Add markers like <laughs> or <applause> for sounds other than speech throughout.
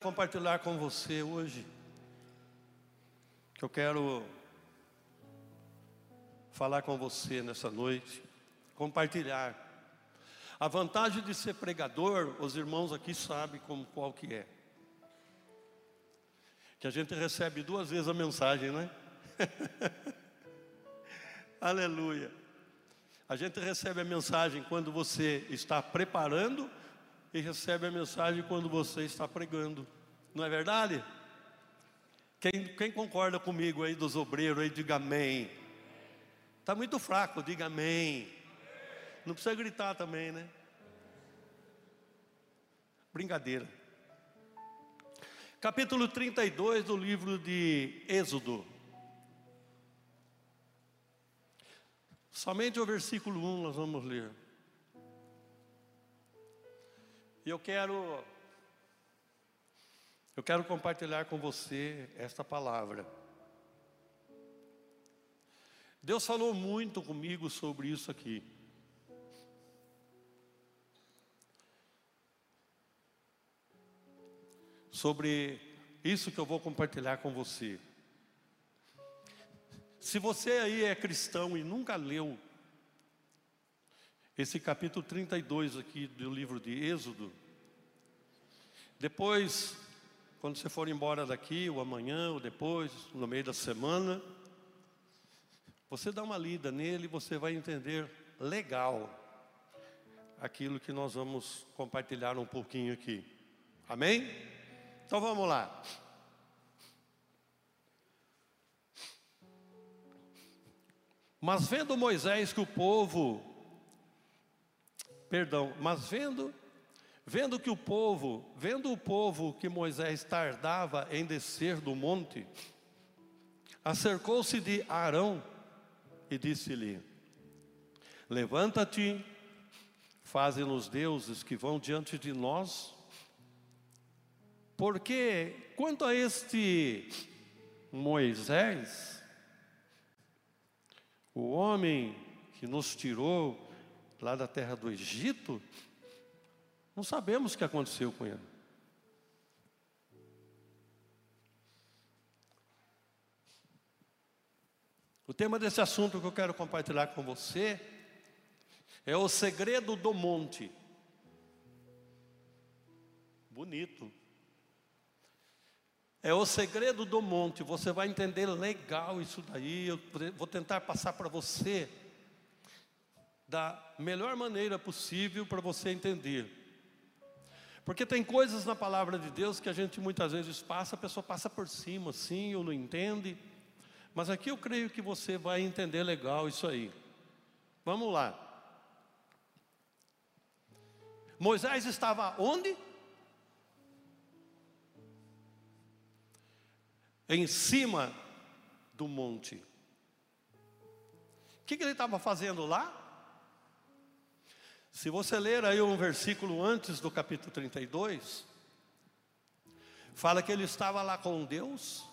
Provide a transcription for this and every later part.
compartilhar com você hoje que eu quero falar com você nessa noite, compartilhar. A vantagem de ser pregador, os irmãos aqui sabem como qual que é. Que a gente recebe duas vezes a mensagem, né? <laughs> Aleluia. A gente recebe a mensagem quando você está preparando e recebe a mensagem quando você está pregando. Não é verdade? Quem, quem concorda comigo aí dos obreiros aí, diga amém. Está muito fraco, diga amém. Não precisa gritar também, né? Brincadeira. Capítulo 32 do livro de Êxodo. Somente o versículo 1 nós vamos ler. E eu quero eu quero compartilhar com você esta palavra. Deus falou muito comigo sobre isso aqui. Sobre isso que eu vou compartilhar com você. Se você aí é cristão e nunca leu esse capítulo 32 aqui do livro de Êxodo, depois quando você for embora daqui, ou amanhã, ou depois, no meio da semana, você dá uma lida nele e você vai entender legal aquilo que nós vamos compartilhar um pouquinho aqui. Amém? Então vamos lá. Mas vendo Moisés que o povo, perdão, mas vendo Vendo que o povo, vendo o povo que Moisés tardava em descer do monte, acercou-se de Arão e disse-lhe: Levanta-te, faze-nos deuses que vão diante de nós, porque quanto a este Moisés, o homem que nos tirou lá da terra do Egito, não sabemos o que aconteceu com ele. O tema desse assunto que eu quero compartilhar com você é o segredo do monte. Bonito. É o segredo do monte. Você vai entender legal isso daí. Eu vou tentar passar para você da melhor maneira possível para você entender. Porque tem coisas na palavra de Deus que a gente muitas vezes passa, a pessoa passa por cima, assim, ou não entende. Mas aqui eu creio que você vai entender legal isso aí. Vamos lá. Moisés estava onde? Em cima do monte. O que, que ele estava fazendo lá? Se você ler aí um versículo antes do capítulo 32, fala que ele estava lá com Deus,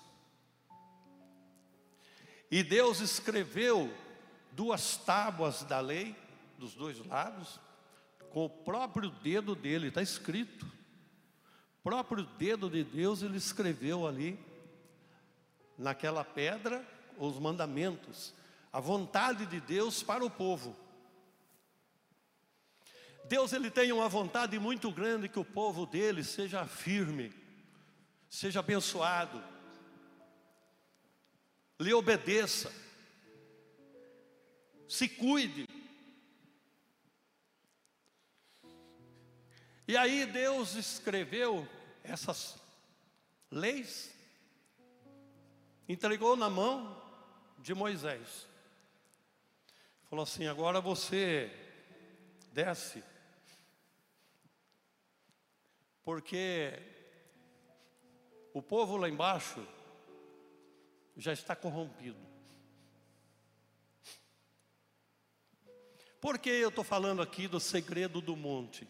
e Deus escreveu duas tábuas da lei, dos dois lados, com o próprio dedo dele, está escrito. Próprio dedo de Deus ele escreveu ali, naquela pedra, os mandamentos, a vontade de Deus para o povo. Deus ele tem uma vontade muito grande que o povo dele seja firme, seja abençoado, lhe obedeça, se cuide. E aí Deus escreveu essas leis, entregou na mão de Moisés. Falou assim: agora você desce porque o povo lá embaixo já está corrompido. Por que eu estou falando aqui do segredo do monte?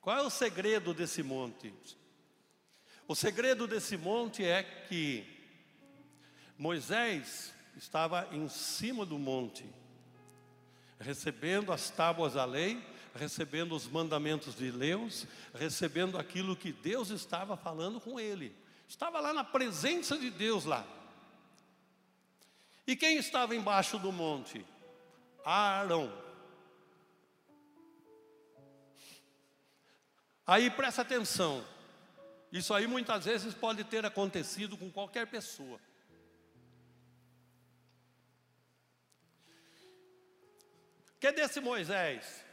Qual é o segredo desse monte? O segredo desse monte é que Moisés estava em cima do monte, recebendo as tábuas da lei, recebendo os mandamentos de Deus, recebendo aquilo que Deus estava falando com ele. Estava lá na presença de Deus lá. E quem estava embaixo do monte? Arão. Aí presta atenção. Isso aí muitas vezes pode ter acontecido com qualquer pessoa. Cadê esse Moisés?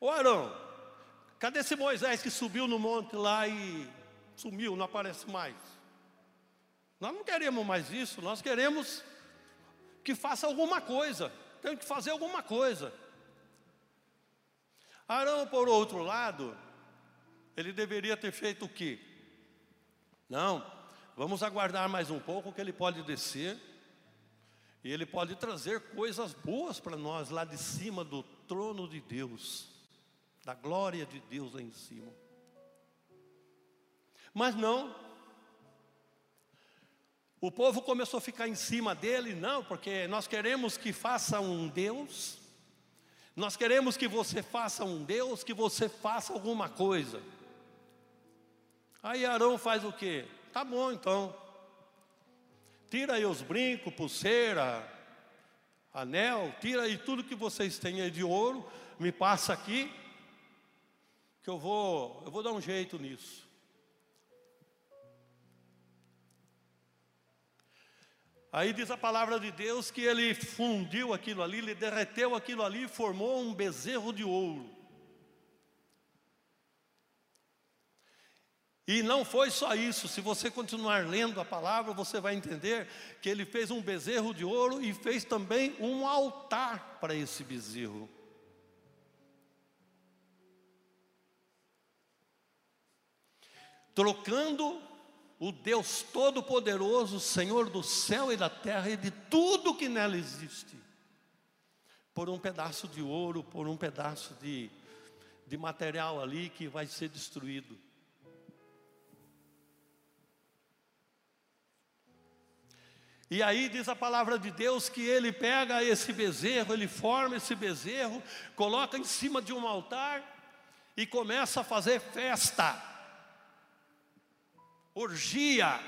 Ô Arão, cadê esse Moisés que subiu no monte lá e sumiu, não aparece mais? Nós não queremos mais isso, nós queremos que faça alguma coisa, tem que fazer alguma coisa. Arão, por outro lado, ele deveria ter feito o quê? Não, vamos aguardar mais um pouco que ele pode descer e Ele pode trazer coisas boas para nós lá de cima do trono de Deus, da glória de Deus lá em cima. Mas não, o povo começou a ficar em cima dele, não, porque nós queremos que faça um Deus, nós queremos que você faça um Deus, que você faça alguma coisa. Aí Arão faz o quê? Tá bom então, Tira aí os brincos, pulseira, anel, tira aí tudo que vocês têm aí de ouro, me passa aqui, que eu vou, eu vou dar um jeito nisso. Aí diz a palavra de Deus que ele fundiu aquilo ali, ele derreteu aquilo ali e formou um bezerro de ouro. E não foi só isso, se você continuar lendo a palavra, você vai entender que ele fez um bezerro de ouro e fez também um altar para esse bezerro. Trocando o Deus Todo-Poderoso, Senhor do céu e da terra e de tudo que nela existe, por um pedaço de ouro, por um pedaço de, de material ali que vai ser destruído. E aí diz a palavra de Deus que ele pega esse bezerro, ele forma esse bezerro, coloca em cima de um altar e começa a fazer festa, orgia.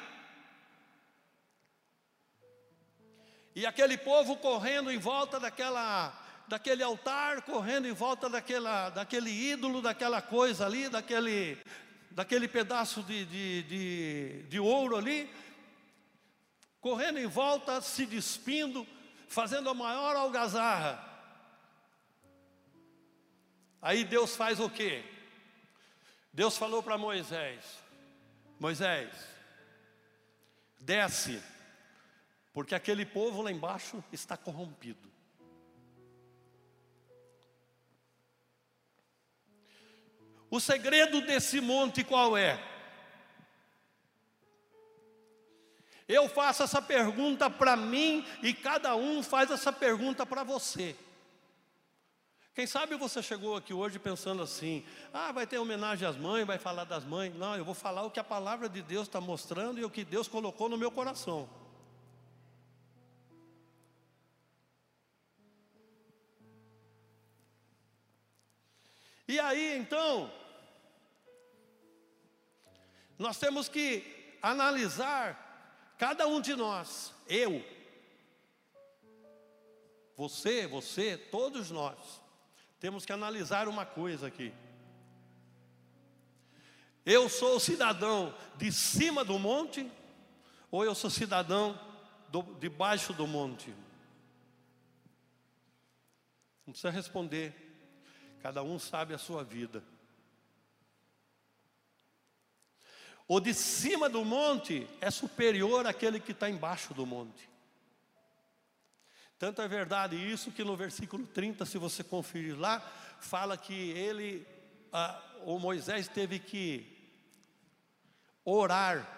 E aquele povo correndo em volta daquela, daquele altar, correndo em volta daquela, daquele ídolo, daquela coisa ali, daquele, daquele pedaço de, de, de, de ouro ali, correndo em volta, se despindo, fazendo a maior algazarra. Aí Deus faz o quê? Deus falou para Moisés: Moisés, desce, porque aquele povo lá embaixo está corrompido. O segredo desse monte qual é? Eu faço essa pergunta para mim e cada um faz essa pergunta para você. Quem sabe você chegou aqui hoje pensando assim: ah, vai ter homenagem às mães, vai falar das mães. Não, eu vou falar o que a palavra de Deus está mostrando e o que Deus colocou no meu coração. E aí então, nós temos que analisar Cada um de nós, eu, você, você, todos nós, temos que analisar uma coisa aqui. Eu sou cidadão de cima do monte ou eu sou cidadão do, debaixo do monte? Não precisa responder, cada um sabe a sua vida. O de cima do monte é superior àquele que está embaixo do monte. Tanto é verdade isso que no versículo 30, se você conferir lá, fala que ele, ah, o Moisés teve que orar,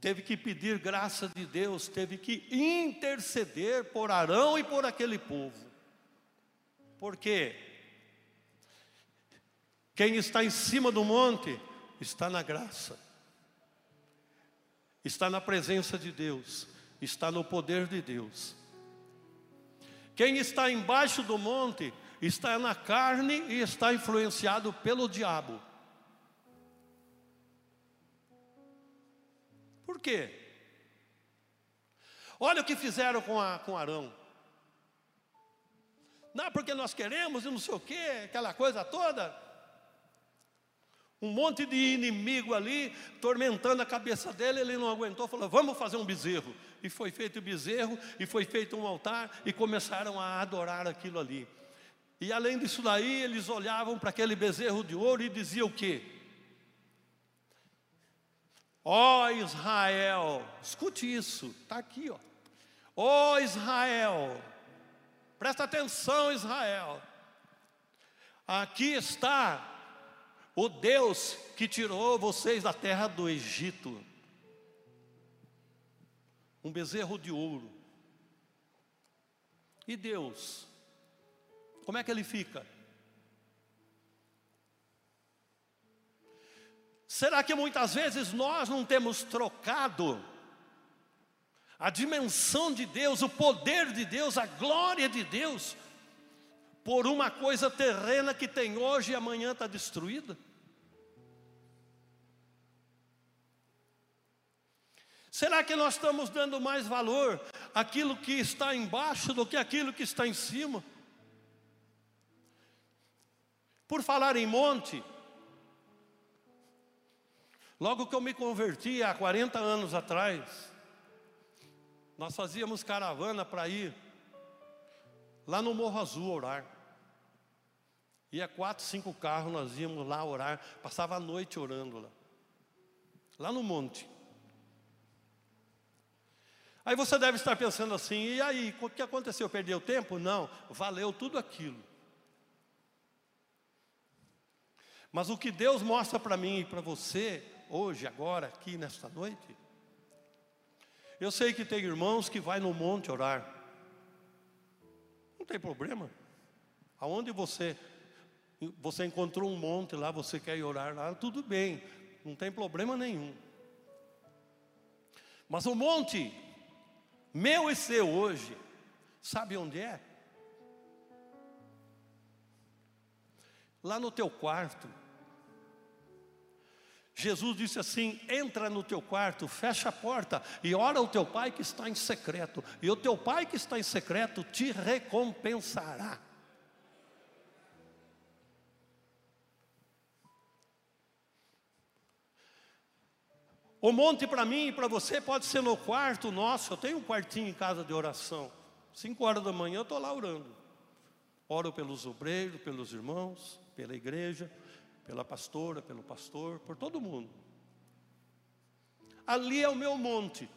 teve que pedir graça de Deus, teve que interceder por Arão e por aquele povo. Por quê? Quem está em cima do monte está na graça, está na presença de Deus, está no poder de Deus. Quem está embaixo do monte está na carne e está influenciado pelo diabo. Por quê? Olha o que fizeram com, a, com Arão. Não, porque nós queremos e não sei o quê, aquela coisa toda. Um monte de inimigo ali, tormentando a cabeça dele, ele não aguentou, falou: vamos fazer um bezerro. E foi feito o bezerro, e foi feito um altar, e começaram a adorar aquilo ali. E além disso daí, eles olhavam para aquele bezerro de ouro e diziam o quê? Ó oh, Israel, escute isso, está aqui, ó. Ó oh, Israel, presta atenção, Israel. Aqui está o Deus que tirou vocês da terra do Egito. Um bezerro de ouro. E Deus, como é que ele fica? Será que muitas vezes nós não temos trocado a dimensão de Deus, o poder de Deus, a glória de Deus, por uma coisa terrena que tem hoje e amanhã está destruída? Será que nós estamos dando mais valor àquilo que está embaixo do que aquilo que está em cima? Por falar em monte, logo que eu me converti há 40 anos atrás, nós fazíamos caravana para ir lá no Morro Azul orar. Ia quatro, cinco carros, nós íamos lá orar, passava a noite orando lá. Lá no monte. Aí você deve estar pensando assim, e aí, o que aconteceu? Perdeu tempo? Não, valeu tudo aquilo. Mas o que Deus mostra para mim e para você, hoje, agora, aqui, nesta noite, eu sei que tem irmãos que vai no monte orar. Não tem problema. Aonde você você encontrou um monte lá, você quer ir orar lá, tudo bem, não tem problema nenhum. Mas o monte, meu e seu hoje, sabe onde é? Lá no teu quarto. Jesus disse assim: entra no teu quarto, fecha a porta e ora ao teu pai que está em secreto, e o teu pai que está em secreto te recompensará. O monte para mim e para você pode ser no quarto nosso. Eu tenho um quartinho em casa de oração. Cinco horas da manhã eu estou lá orando. Oro pelos obreiros, pelos irmãos, pela igreja pela pastora, pelo pastor, por todo mundo. Ali é o meu monte.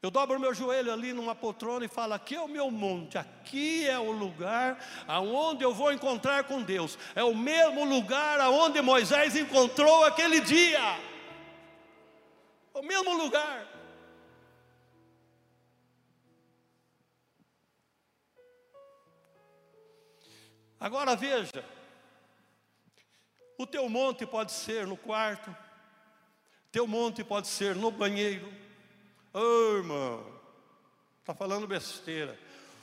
Eu dobro meu joelho ali numa poltrona e falo: aqui é o meu monte, aqui é o lugar aonde eu vou encontrar com Deus. É o mesmo lugar aonde Moisés encontrou aquele dia. O mesmo lugar. Agora veja, o teu monte pode ser no quarto, teu monte pode ser no banheiro. Ô oh, irmão, está falando besteira.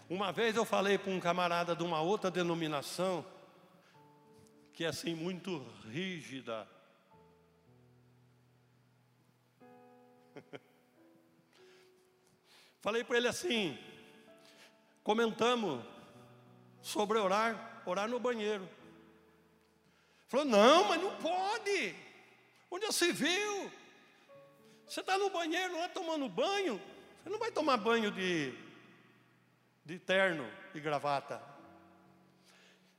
Uma vez eu falei para um camarada de uma outra denominação, que é assim muito rígida. <laughs> Falei para ele assim, comentamos sobre orar, orar no banheiro. Falou, não, mas não pode. Onde você viu? Você está no banheiro, não é tomando banho? Você não vai tomar banho de, de terno e gravata.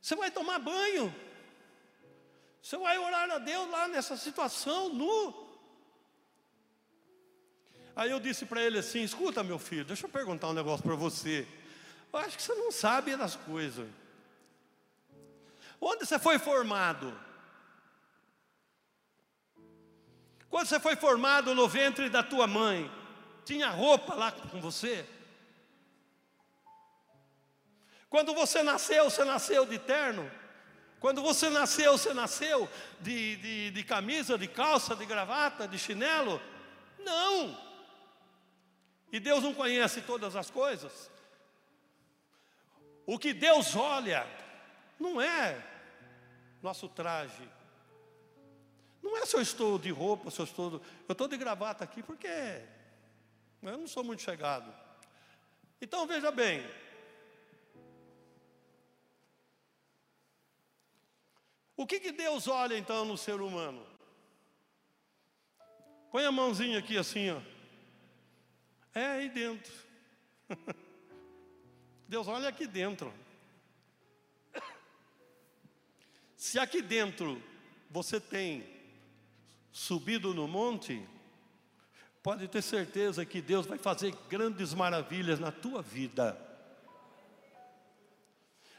Você vai tomar banho. Você vai orar a Deus lá nessa situação, nu. Aí eu disse para ele assim: escuta, meu filho, deixa eu perguntar um negócio para você. Eu acho que você não sabe das coisas. Onde você foi formado? Quando você foi formado no ventre da tua mãe, tinha roupa lá com você? Quando você nasceu, você nasceu de terno? Quando você nasceu, você nasceu de, de, de camisa, de calça, de gravata, de chinelo? Não! E Deus não conhece todas as coisas? O que Deus olha não é nosso traje. Não é se eu estou de roupa, se eu estou. Eu estou de gravata aqui porque eu não sou muito chegado. Então veja bem. O que, que Deus olha então no ser humano? Põe a mãozinha aqui assim, ó. É aí dentro. <laughs> Deus olha aqui dentro. Se aqui dentro você tem subido no monte, pode ter certeza que Deus vai fazer grandes maravilhas na tua vida.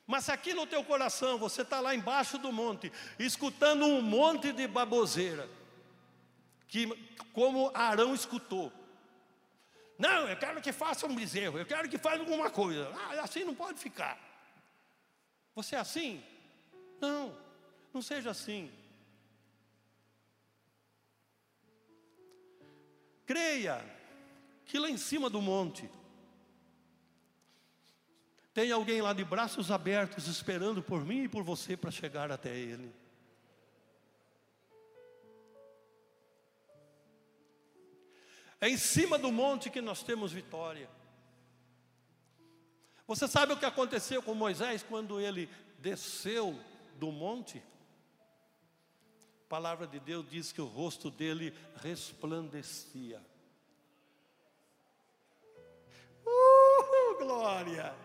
Mas se aqui no teu coração você está lá embaixo do monte, escutando um monte de baboseira, que como Arão escutou, não, eu quero que faça um bezerro, eu quero que faça alguma coisa. Ah, assim não pode ficar. Você é assim? Não, não seja assim. Creia que lá em cima do monte tem alguém lá de braços abertos esperando por mim e por você para chegar até Ele. É em cima do monte que nós temos vitória. Você sabe o que aconteceu com Moisés quando ele desceu do monte? A palavra de Deus diz que o rosto dele resplandecia. Uh, glória!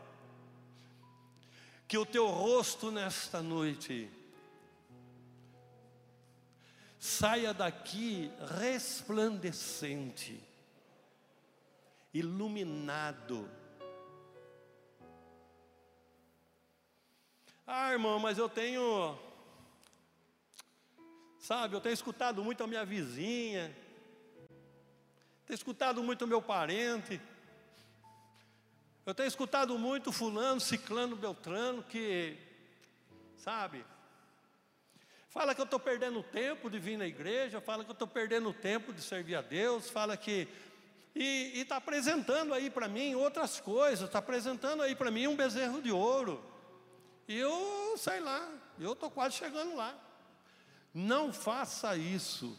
Que o teu rosto nesta noite saia daqui resplandecente, iluminado. Ah, irmão, mas eu tenho, sabe, eu tenho escutado muito a minha vizinha, tenho escutado muito o meu parente, eu tenho escutado muito fulano, ciclano, beltrano, que, sabe, Fala que eu estou perdendo tempo de vir na igreja, fala que eu estou perdendo tempo de servir a Deus, fala que. E está apresentando aí para mim outras coisas, está apresentando aí para mim um bezerro de ouro. E eu, sei lá, eu estou quase chegando lá. Não faça isso.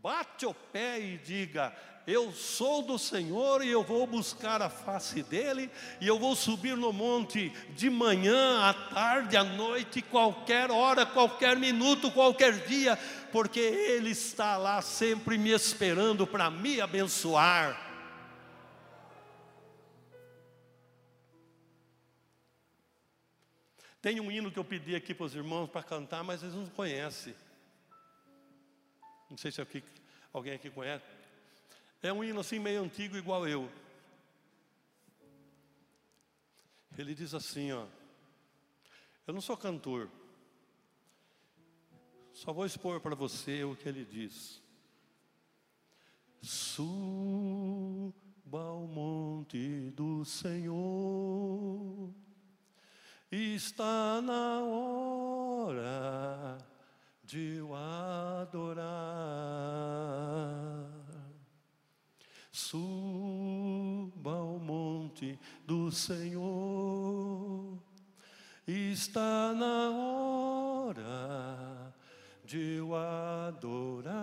Bate o pé e diga: eu sou do Senhor e eu vou buscar a face dEle, e eu vou subir no monte de manhã, à tarde, à noite, qualquer hora, qualquer minuto, qualquer dia, porque Ele está lá sempre me esperando para me abençoar. Tem um hino que eu pedi aqui para os irmãos para cantar, mas eles não conhecem. Não sei se alguém aqui conhece. É um hino assim meio antigo, igual eu. Ele diz assim, ó. Eu não sou cantor. Só vou expor para você o que ele diz. Suba ao monte do Senhor, está na hora de o adorar Suba ao monte do Senhor, está na hora de o adorar.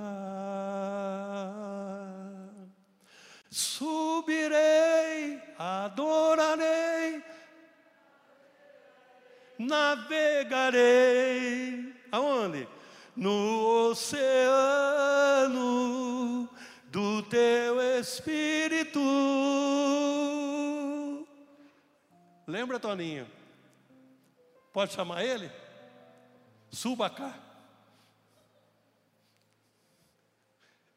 Navegarei. Aonde? No oceano do teu espírito. Lembra, Toninho? Pode chamar ele? Suba cá.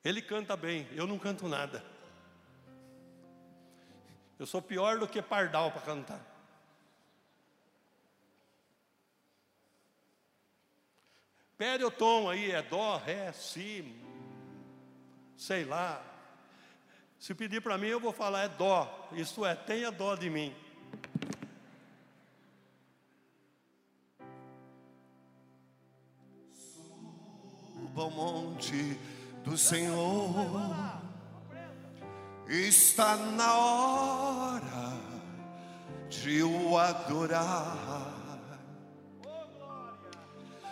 Ele canta bem, eu não canto nada. Eu sou pior do que pardal para cantar. Pede o tom aí, é dó, ré, si, sei lá. Se pedir para mim, eu vou falar é dó, isto é, tenha dó de mim. Suba ao monte do Senhor, está na hora de o adorar.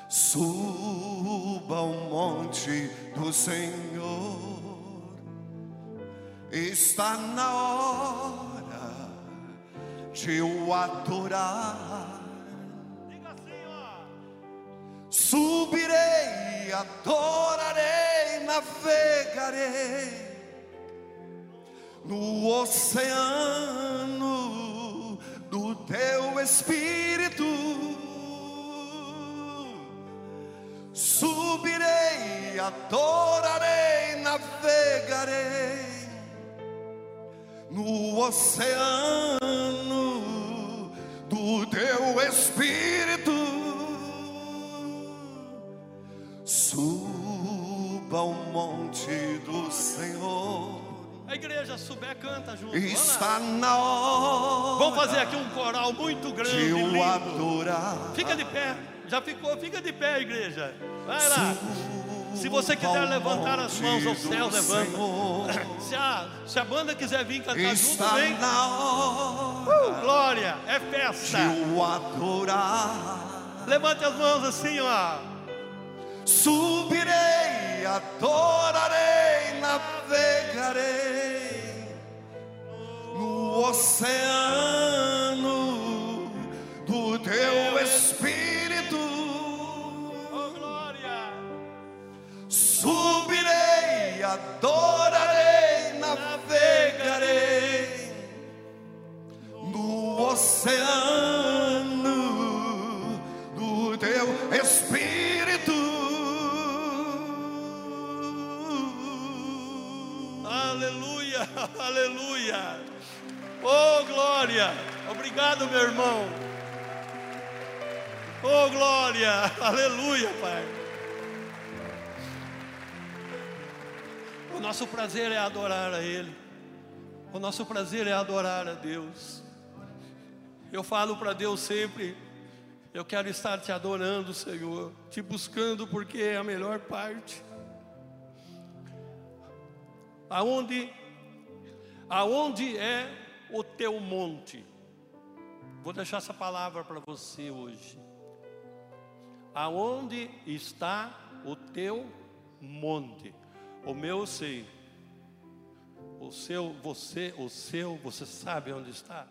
Suba ao monte do Senhor, está na hora de o adorar. Diga assim. Subirei, adorarei, navegarei no oceano do teu espírito. Adorarei, navegarei no oceano do teu espírito. Suba ao monte do Senhor. A igreja souber, canta junto. Está na hora Vamos fazer aqui um coral muito grande, de o adorar. Fica de pé. Já ficou? Fica de pé, igreja. Vai lá. Se você quiser levantar as mãos ao céu, levanta. Se a, se a banda quiser vir cantar junto, vem. Uh, glória, é festa. Levante as mãos assim, ó. Subirei, adorarei, navegarei no oceano adorarei, navegarei no oceano do teu espírito. Aleluia, <laughs> aleluia. Oh, glória. Obrigado, meu irmão. Oh, glória. <laughs> Aleluia, Pai. Nosso prazer é adorar a Ele. O nosso prazer é adorar a Deus. Eu falo para Deus sempre: eu quero estar te adorando, Senhor, te buscando, porque é a melhor parte. Aonde, aonde é o teu monte? Vou deixar essa palavra para você hoje. Aonde está o teu monte? O meu eu sei. O seu, você, o seu, você sabe onde está?